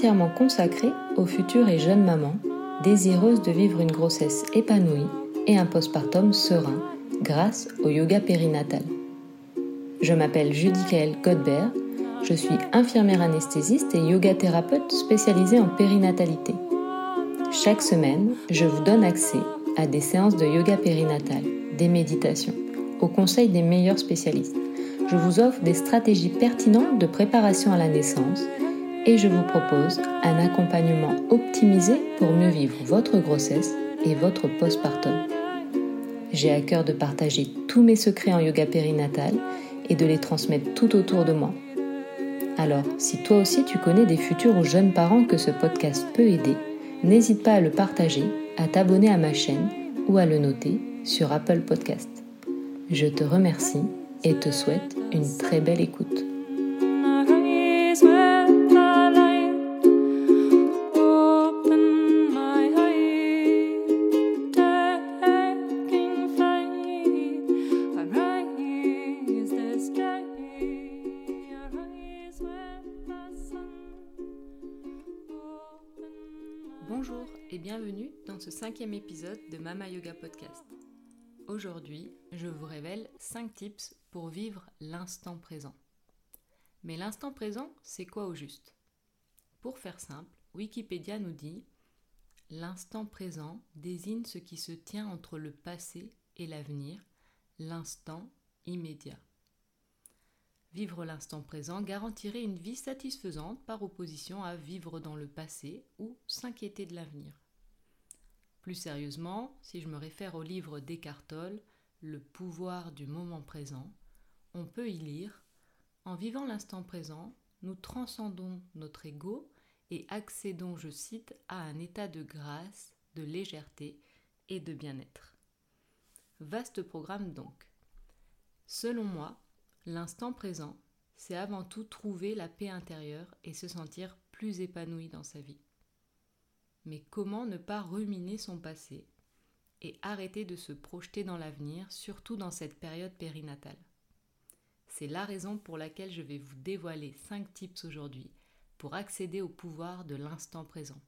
entièrement consacré aux futures et jeunes mamans désireuses de vivre une grossesse épanouie et un postpartum serein grâce au yoga périnatal. Je m'appelle Judy-Kael Godbert, je suis infirmière anesthésiste et yoga thérapeute spécialisée en périnatalité. Chaque semaine, je vous donne accès à des séances de yoga périnatal, des méditations, au conseil des meilleurs spécialistes je vous offre des stratégies pertinentes de préparation à la naissance et je vous propose un accompagnement optimisé pour mieux vivre votre grossesse et votre postpartum. J'ai à cœur de partager tous mes secrets en yoga périnatal et de les transmettre tout autour de moi. Alors, si toi aussi tu connais des futurs ou jeunes parents que ce podcast peut aider, n'hésite pas à le partager, à t'abonner à ma chaîne ou à le noter sur Apple Podcast. Je te remercie et te souhaite une très belle écoute. Bienvenue dans ce cinquième épisode de Mama Yoga Podcast. Aujourd'hui, je vous révèle 5 tips pour vivre l'instant présent. Mais l'instant présent, c'est quoi au juste? Pour faire simple, Wikipédia nous dit L'instant présent désigne ce qui se tient entre le passé et l'avenir, l'instant immédiat. Vivre l'instant présent garantirait une vie satisfaisante par opposition à vivre dans le passé ou s'inquiéter de l'avenir. Plus sérieusement, si je me réfère au livre d'Eckhart Le pouvoir du moment présent, on peut y lire En vivant l'instant présent, nous transcendons notre ego et accédons, je cite, à un état de grâce, de légèreté et de bien-être. Vaste programme donc. Selon moi, l'instant présent, c'est avant tout trouver la paix intérieure et se sentir plus épanoui dans sa vie. Mais comment ne pas ruminer son passé et arrêter de se projeter dans l'avenir, surtout dans cette période périnatale? C'est la raison pour laquelle je vais vous dévoiler 5 tips aujourd'hui pour accéder au pouvoir de l'instant présent.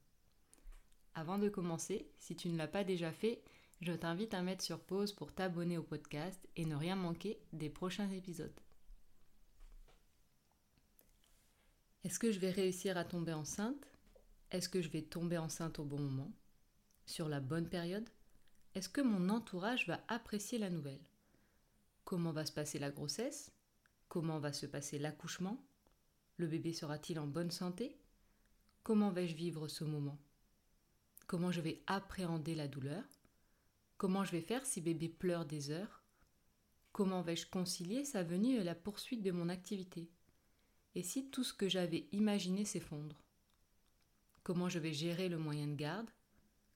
Avant de commencer, si tu ne l'as pas déjà fait, je t'invite à mettre sur pause pour t'abonner au podcast et ne rien manquer des prochains épisodes. Est-ce que je vais réussir à tomber enceinte? Est-ce que je vais tomber enceinte au bon moment? Sur la bonne période? Est-ce que mon entourage va apprécier la nouvelle? Comment va se passer la grossesse? Comment va se passer l'accouchement? Le bébé sera-t-il en bonne santé? Comment vais-je vivre ce moment? Comment je vais appréhender la douleur? Comment je vais faire si bébé pleure des heures? Comment vais-je concilier sa venue et la poursuite de mon activité? Et si tout ce que j'avais imaginé s'effondre? Comment je vais gérer le moyen de garde,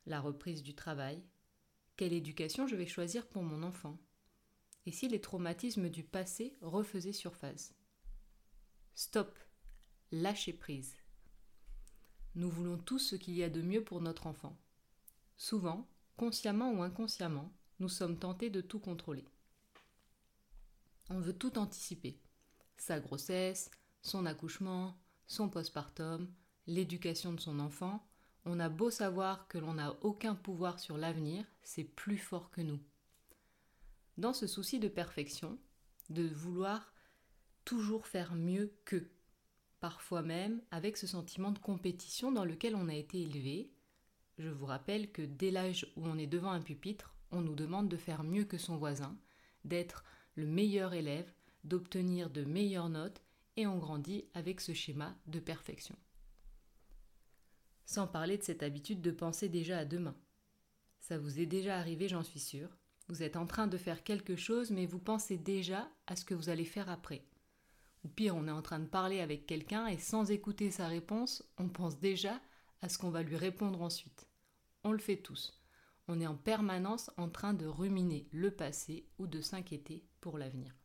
la reprise du travail, quelle éducation je vais choisir pour mon enfant, et si les traumatismes du passé refaisaient surface. Stop, lâchez prise. Nous voulons tous ce qu'il y a de mieux pour notre enfant. Souvent, consciemment ou inconsciemment, nous sommes tentés de tout contrôler. On veut tout anticiper. Sa grossesse, son accouchement, son postpartum, l'éducation de son enfant, on a beau savoir que l'on n'a aucun pouvoir sur l'avenir, c'est plus fort que nous. Dans ce souci de perfection, de vouloir toujours faire mieux qu'eux, parfois même avec ce sentiment de compétition dans lequel on a été élevé, je vous rappelle que dès l'âge où on est devant un pupitre, on nous demande de faire mieux que son voisin, d'être le meilleur élève, d'obtenir de meilleures notes, et on grandit avec ce schéma de perfection. Sans parler de cette habitude de penser déjà à demain. Ça vous est déjà arrivé, j'en suis sûre. Vous êtes en train de faire quelque chose, mais vous pensez déjà à ce que vous allez faire après. Ou pire, on est en train de parler avec quelqu'un et sans écouter sa réponse, on pense déjà à ce qu'on va lui répondre ensuite. On le fait tous. On est en permanence en train de ruminer le passé ou de s'inquiéter pour l'avenir.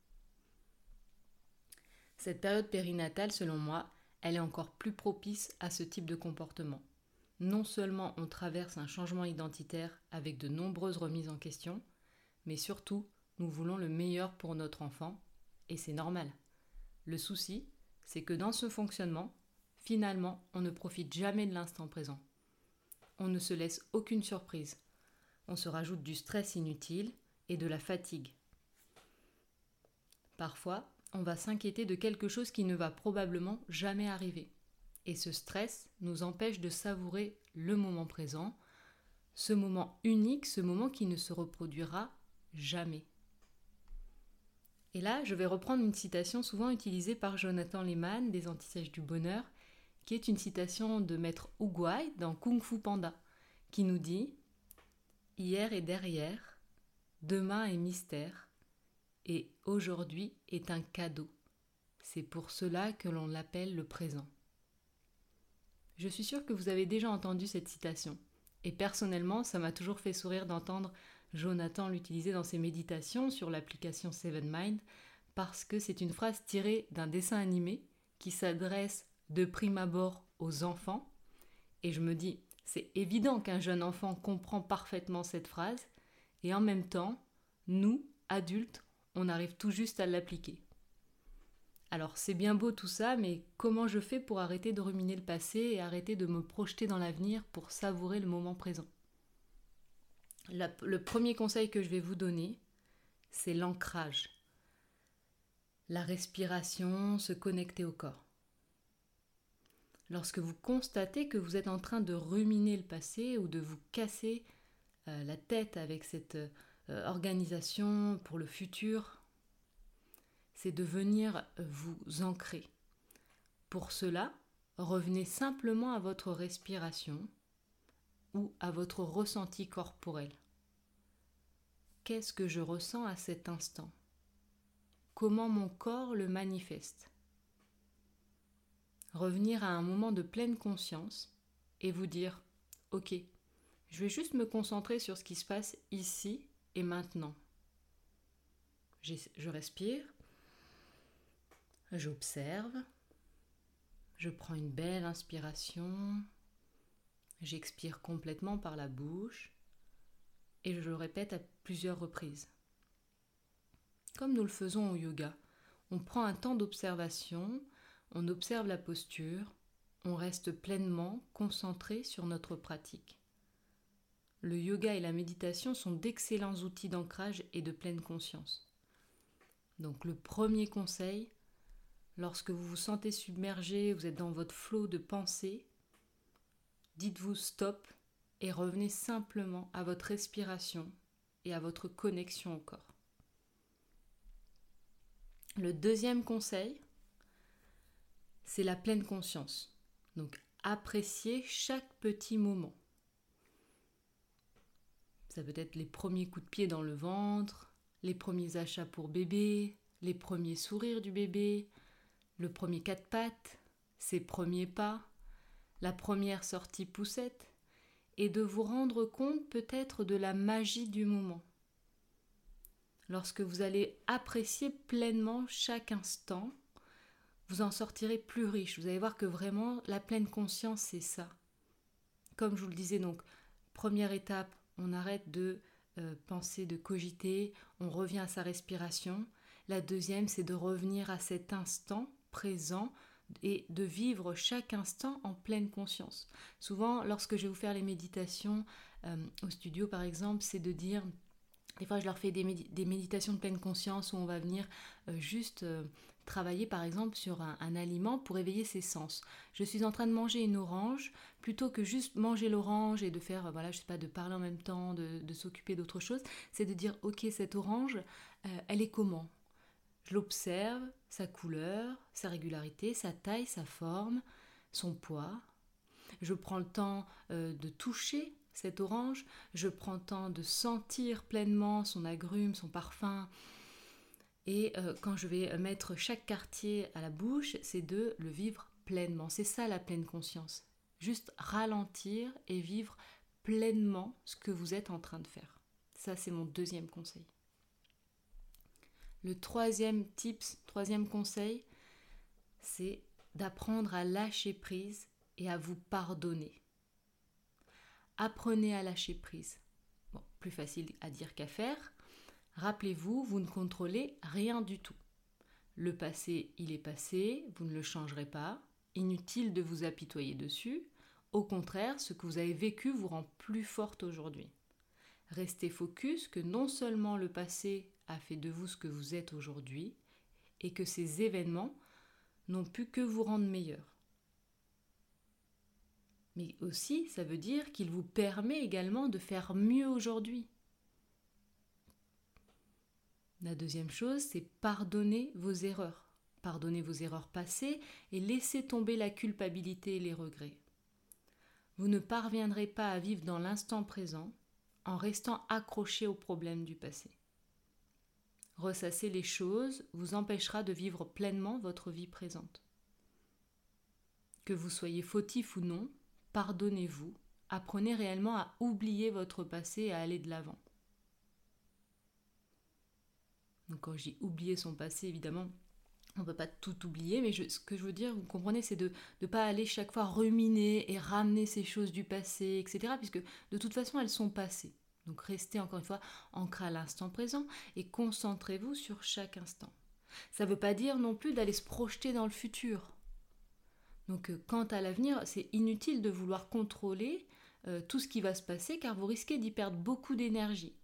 Cette période périnatale, selon moi, elle est encore plus propice à ce type de comportement. Non seulement on traverse un changement identitaire avec de nombreuses remises en question, mais surtout nous voulons le meilleur pour notre enfant, et c'est normal. Le souci, c'est que dans ce fonctionnement, finalement, on ne profite jamais de l'instant présent. On ne se laisse aucune surprise. On se rajoute du stress inutile et de la fatigue. Parfois, on va s'inquiéter de quelque chose qui ne va probablement jamais arriver. Et ce stress nous empêche de savourer le moment présent, ce moment unique, ce moment qui ne se reproduira jamais. Et là, je vais reprendre une citation souvent utilisée par Jonathan Lehman des Antisèches du Bonheur, qui est une citation de Maître Uguay dans Kung Fu Panda, qui nous dit Hier est derrière, demain est mystère, et aujourd'hui est un cadeau. C'est pour cela que l'on l'appelle le présent. Je suis sûre que vous avez déjà entendu cette citation, et personnellement, ça m'a toujours fait sourire d'entendre Jonathan l'utiliser dans ses méditations sur l'application Seven Mind, parce que c'est une phrase tirée d'un dessin animé qui s'adresse de prime abord aux enfants, et je me dis, c'est évident qu'un jeune enfant comprend parfaitement cette phrase, et en même temps, nous, adultes, on arrive tout juste à l'appliquer. Alors c'est bien beau tout ça, mais comment je fais pour arrêter de ruminer le passé et arrêter de me projeter dans l'avenir pour savourer le moment présent? Le premier conseil que je vais vous donner, c'est l'ancrage. La respiration, se connecter au corps. Lorsque vous constatez que vous êtes en train de ruminer le passé ou de vous casser euh, la tête avec cette euh, organisation pour le futur, c'est de venir vous ancrer. Pour cela, revenez simplement à votre respiration ou à votre ressenti corporel. Qu'est-ce que je ressens à cet instant? Comment mon corps le manifeste? Revenir à un moment de pleine conscience et vous dire, ok, je vais juste me concentrer sur ce qui se passe ici et maintenant. Je respire, j'observe, je prends une belle inspiration, j'expire complètement par la bouche et je le répète à plusieurs reprises. Comme nous le faisons au yoga, on prend un temps d'observation, on observe la posture, on reste pleinement concentré sur notre pratique. Le yoga et la méditation sont d'excellents outils d'ancrage et de pleine conscience. Donc le premier conseil, lorsque vous vous sentez submergé, vous êtes dans votre flot de pensée, dites-vous stop et revenez simplement à votre respiration et à votre connexion au corps. Le deuxième conseil, c'est la pleine conscience. Donc appréciez chaque petit moment. Ça peut être les premiers coups de pied dans le ventre, les premiers achats pour bébé, les premiers sourires du bébé, le premier quatre pattes, ses premiers pas, la première sortie poussette, et de vous rendre compte peut-être de la magie du moment. Lorsque vous allez apprécier pleinement chaque instant, vous en sortirez plus riche. Vous allez voir que vraiment la pleine conscience, c'est ça. Comme je vous le disais, donc, première étape, on arrête de euh, penser, de cogiter, on revient à sa respiration. La deuxième, c'est de revenir à cet instant présent et de vivre chaque instant en pleine conscience. Souvent, lorsque je vais vous faire les méditations euh, au studio, par exemple, c'est de dire, des fois je leur fais des, méditations de pleine conscience où on va venir euh, juste travailler par exemple sur un, aliment pour éveiller ses sens. Je suis en train de manger une orange, plutôt que juste manger l'orange et de faire, voilà, je sais pas, de parler en même temps, de, s'occuper d'autre chose, c'est de dire, ok, cette orange, euh, elle est comment? Je l'observe, sa couleur, sa régularité, sa taille, sa forme, son poids. Je prends le temps euh, de toucher cette orange, je prends le temps de sentir pleinement son agrume, son parfum, et euh, quand je vais mettre chaque quartier à la bouche, c'est de le vivre pleinement. C'est ça la pleine conscience. Juste ralentir et vivre pleinement ce que vous êtes en train de faire. Ça, c'est mon deuxième conseil. Le troisième tips, troisième conseil, c'est d'apprendre à lâcher prise et à vous pardonner. Apprenez à lâcher prise. Plus facile à dire qu'à faire. Rappelez-vous, vous ne contrôlez rien du tout. Le passé, il est passé, vous ne le changerez pas. Inutile de vous apitoyer dessus. Au contraire, ce que vous avez vécu vous rend plus forte aujourd'hui. Restez focus que non seulement le passé a fait de vous ce que vous êtes aujourd'hui, et que ces événements n'ont pu que vous rendre meilleur. Mais aussi, ça veut dire qu'il vous permet également de faire mieux aujourd'hui. La deuxième chose, c'est pardonner vos erreurs. Pardonner vos erreurs passées et laisser tomber la culpabilité et les regrets. Vous ne parviendrez pas à vivre dans l'instant présent en restant accroché aux problèmes du passé. Ressasser les choses vous empêchera de vivre pleinement votre vie présente. Que vous soyez fautif ou non, pardonnez-vous, apprenez réellement à oublier votre passé et à aller de l'avant. Donc quand je dis oublier son passé, évidemment, on ne peut pas tout oublier, mais ce que je veux dire, vous comprenez, c'est de ne pas aller chaque fois ruminer et ramener ces choses du passé, etc., puisque de toute façon, elles sont passées. Donc restez encore une fois ancré à l'instant présent et concentrez-vous sur chaque instant. Ça ne veut pas dire non plus d'aller se projeter dans le futur. Donc euh, quant à l'avenir, c'est inutile de vouloir contrôler euh, tout ce qui va se passer car vous risquez d'y perdre beaucoup d'énergie.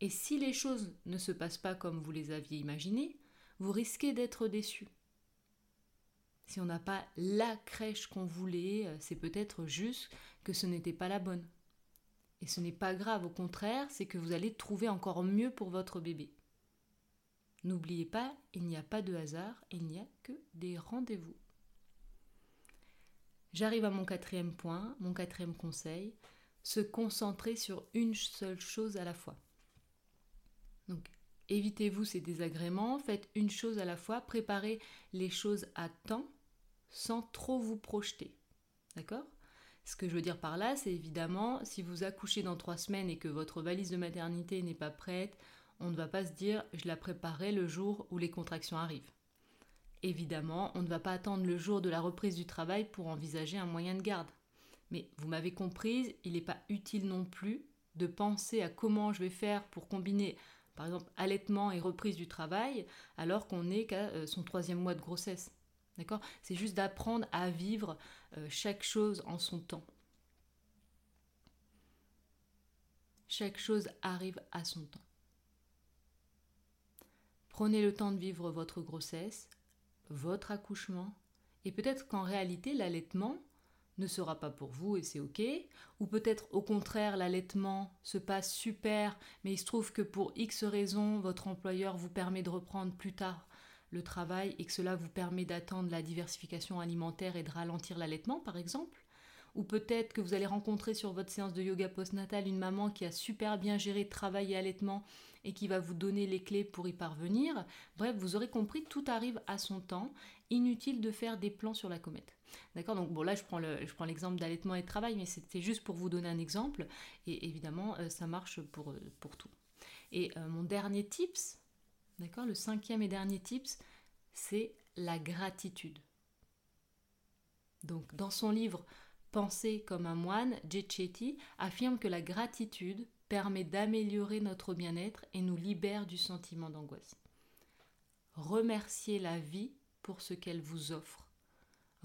Et si les choses ne se passent pas comme vous les aviez imaginées, vous risquez d'être déçu. Si on n'a pas la crèche qu'on voulait, euh, c'est peut-être juste que ce n'était pas la bonne. Et ce n'est pas grave, au contraire, c'est que vous allez trouver encore mieux pour votre bébé. N'oubliez pas, il n'y a pas de hasard, il n'y a que des rendez-vous. J'arrive à mon quatrième point, mon quatrième conseil, se concentrer sur une seule chose à la fois. Donc, évitez-vous ces désagréments, faites une chose à la fois, préparez les choses à temps sans trop vous projeter. D'accord? Ce que je veux dire par là, c'est évidemment, si vous accouchez dans trois semaines et que votre valise de maternité n'est pas prête, on ne va pas se dire je la préparerai le jour où les contractions arrivent. Évidemment, on ne va pas attendre le jour de la reprise du travail pour envisager un moyen de garde. Mais vous m'avez comprise, il n'est pas utile non plus de penser à comment je vais faire pour combiner, par exemple, allaitement et reprise du travail, alors qu'on n'est qu'à euh, son troisième mois de grossesse. D'accord? C'est juste d'apprendre à vivre euh, chaque chose en son temps. Chaque chose arrive à son temps. Prenez le temps de vivre votre grossesse, votre accouchement, et peut-être qu'en réalité l'allaitement ne sera pas pour vous et c'est ok, ou peut-être au contraire l'allaitement se passe super, mais il se trouve que pour X raisons votre employeur vous permet de reprendre plus tard le travail et que cela vous permet d'attendre la diversification alimentaire et de ralentir l'allaitement, par exemple. Ou peut-être que vous allez rencontrer sur votre séance de yoga postnatal une maman qui a super bien géré travail et allaitement et qui va vous donner les clés pour y parvenir. Bref, vous aurez compris, tout arrive à son temps. Inutile de faire des plans sur la comète. D'accord? Donc bon là je prends, l'exemple d'allaitement et de travail, mais c'était juste pour vous donner un exemple. Et évidemment, euh, ça marche pour, euh, tout. Et euh, mon dernier tips, Le cinquième et dernier tips, c'est la gratitude. Donc, dans son livre Penser comme un moine, Chetty affirme que la gratitude permet d'améliorer notre bien-être et nous libère du sentiment d'angoisse. Remerciez la vie pour ce qu'elle vous offre.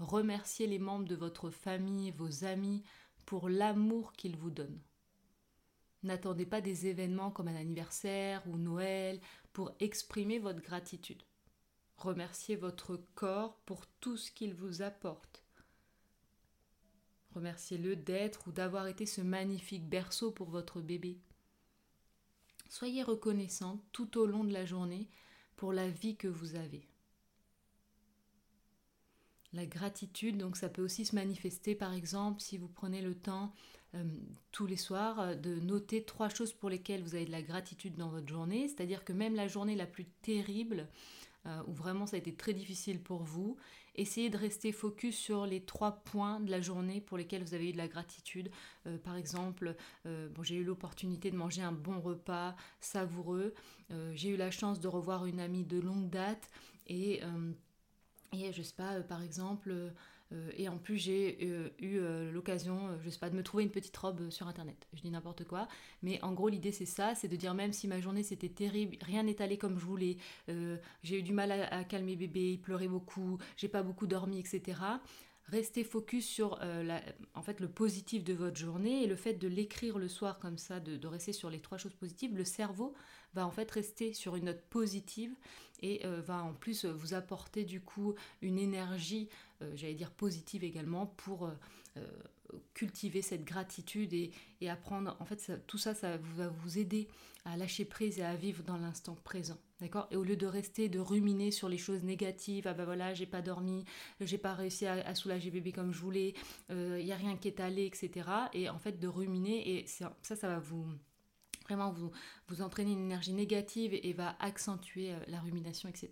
Remerciez les membres de votre famille, vos amis, pour l'amour qu'ils vous donnent. N'attendez pas des événements comme un anniversaire ou Noël pour exprimer votre gratitude. Remerciez votre corps pour tout ce qu'il vous apporte. Remerciez-le d'être ou d'avoir été ce magnifique berceau pour votre bébé. Soyez reconnaissant tout au long de la journée pour la vie que vous avez. La gratitude, donc ça peut aussi se manifester par exemple si vous prenez le temps tous les soirs euh, de noter trois choses pour lesquelles vous avez de la gratitude dans votre journée, c'est-à-dire que même la journée la plus terrible, euh, où vraiment ça a été très difficile pour vous, essayez de rester focus sur les trois points de la journée pour lesquels vous avez eu de la gratitude. par exemple, bon, j'ai eu l'opportunité de manger un bon repas savoureux, j'ai eu la chance de revoir une amie de longue date. Et Et je sais pas, par exemple, et en plus j'ai eu l'occasion, je sais pas, de me trouver une petite robe sur internet. Je dis n'importe quoi, mais en gros l'idée c'est ça, c'est de dire même si ma journée c'était terrible, rien n'est allé comme je voulais, j'ai eu du mal à, calmer bébé, il pleurait beaucoup, j'ai pas beaucoup dormi, etc restez focus sur euh, en fait, le positif de votre journée et le fait de l'écrire le soir comme ça, de, rester sur les trois choses positives, le cerveau va en fait rester sur une note positive et euh, va en plus vous apporter du coup une énergie, euh, j'allais dire positive également, pour cultiver cette gratitude et, apprendre. En fait, tout ça, ça va vous aider à lâcher prise et à vivre dans l'instant présent. D'accord? Et au lieu de rester, de ruminer sur les choses négatives, ah ben voilà, j'ai pas dormi, j'ai pas réussi à, soulager bébé comme je voulais, il euh, y a rien qui est allé, etc. Et en fait, de ruminer, et ça, ça va vous vraiment vous, vous entraîner une énergie négative et, va accentuer euh, la rumination, etc.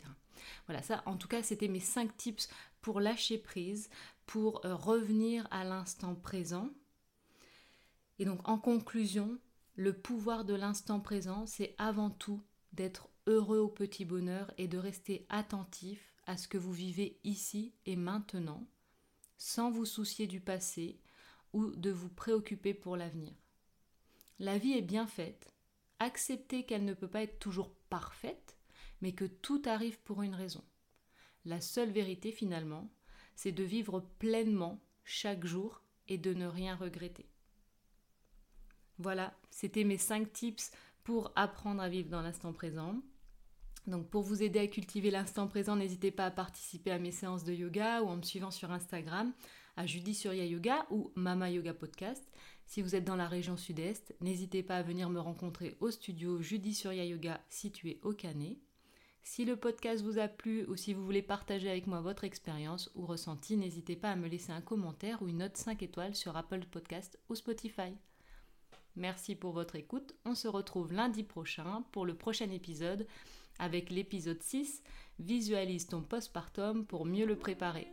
Voilà, ça, en tout cas, c'était mes 5 tips pour lâcher prise, pour euh, revenir à l'instant présent. Et donc, en conclusion, le pouvoir de l'instant présent, c'est avant tout d'être heureux au petit bonheur et de rester attentif à ce que vous vivez ici et maintenant, sans vous soucier du passé ou de vous préoccuper pour l'avenir. La vie est bien faite, acceptez qu'elle ne peut pas être toujours parfaite, mais que tout arrive pour une raison. La seule vérité finalement, c'est de vivre pleinement chaque jour et de ne rien regretter. Voilà, c'était mes 5 tips pour apprendre à vivre dans l'instant présent. Donc pour vous aider à cultiver l'instant présent, n'hésitez pas à participer à mes séances de yoga ou en me suivant sur Instagram à Judy Surya Yoga ou Mama Yoga Podcast. Si vous êtes dans la région sud-est, n'hésitez pas à venir me rencontrer au studio Judy Surya Yoga situé au Canet. Si le podcast vous a plu ou si vous voulez partager avec moi votre expérience ou ressenti, n'hésitez pas à me laisser un commentaire ou une note 5 étoiles sur Apple Podcast ou Spotify. Merci pour votre écoute. On se retrouve lundi prochain pour le prochain épisode avec l'épisode 6, Visualise ton postpartum pour mieux le préparer.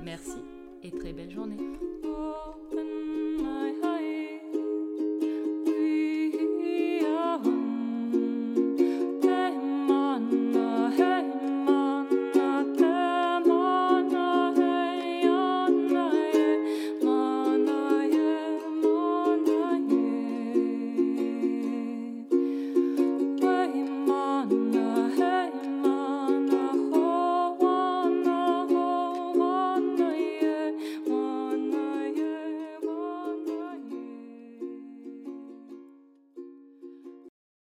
Merci et très belle journée.